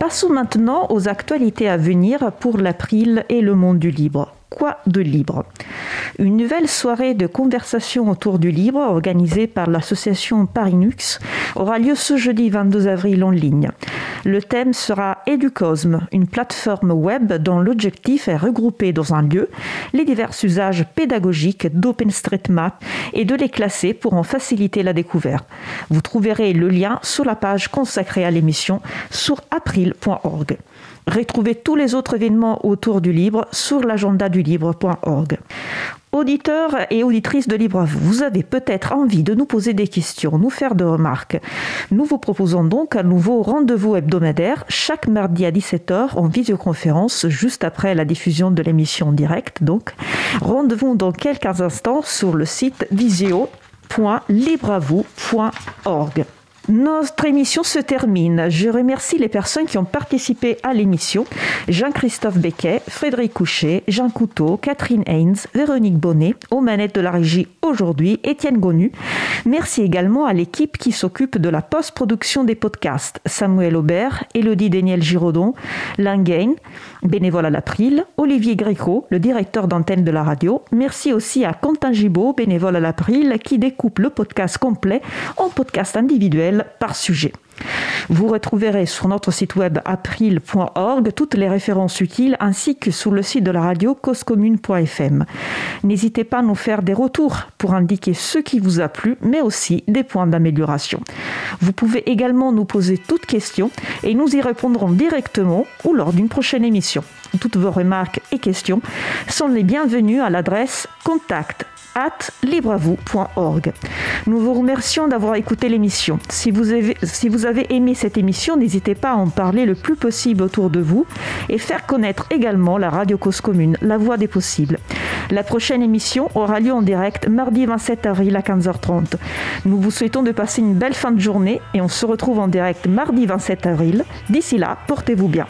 Passons maintenant aux actualités à venir pour l'April et le monde du libre. Quoi de libre? Une nouvelle soirée de conversation autour du libre organisée par l'association Parinux aura lieu ce jeudi 22 avril en ligne. Le thème sera Educosme, une plateforme web dont l'objectif est regrouper dans un lieu les divers usages pédagogiques d'OpenStreetMap et de les classer pour en faciliter la découverte. Vous trouverez le lien sur la page consacrée à l'émission sur april.org. Retrouvez tous les autres événements autour du libre sur l'agenda du libre.org. Auditeurs et auditrices de Libre à vous, avez peut-être envie de nous poser des questions, nous faire des remarques. Nous vous proposons donc un nouveau rendez-vous hebdomadaire chaque mardi à 17h en visioconférence juste après la diffusion de l'émission en direct. Donc, rendez-vous dans quelques instants sur le site visio.libreavou.org. Notre émission se termine. Je remercie les personnes qui ont participé à l'émission. Jean-Christophe Becquet, Frédéric Couchet, Jean Couteau, Catherine Haynes, Véronique Bonnet, aux manettes de la régie aujourd'hui, Étienne Gonu. Merci également à l'équipe qui s'occupe de la post-production des podcasts. Samuel Aubert, Elodie Daniel Giraudon, Langain, bénévole à l'April, Olivier Gréco, le directeur d'antenne de la radio. Merci aussi à Quentin Gibaud, bénévole à l'April, qui découpe le podcast complet en podcast individuel par sujet. Vous retrouverez sur notre site web april.org toutes les références utiles ainsi que sur le site de la radio causecommune.fm. N'hésitez pas à nous faire des retours pour indiquer ce qui vous a plu, mais aussi des points d'amélioration. Vous pouvez également nous poser toutes questions et nous y répondrons directement ou lors d'une prochaine émission. Toutes vos remarques et questions sont les bienvenues à l'adresse contact at libreavou.org. Nous vous remercions d'avoir écouté l'émission. Si si vous avez aimé cette émission, n'hésitez pas à en parler le plus possible autour de vous et faire connaître également la radio Cause Commune, la voix des possibles. La prochaine émission aura lieu en direct mardi 27 avril à 15h30. Nous vous souhaitons de passer une belle fin de journée et on se retrouve en direct mardi 27 avril. D'ici là, portez-vous bien.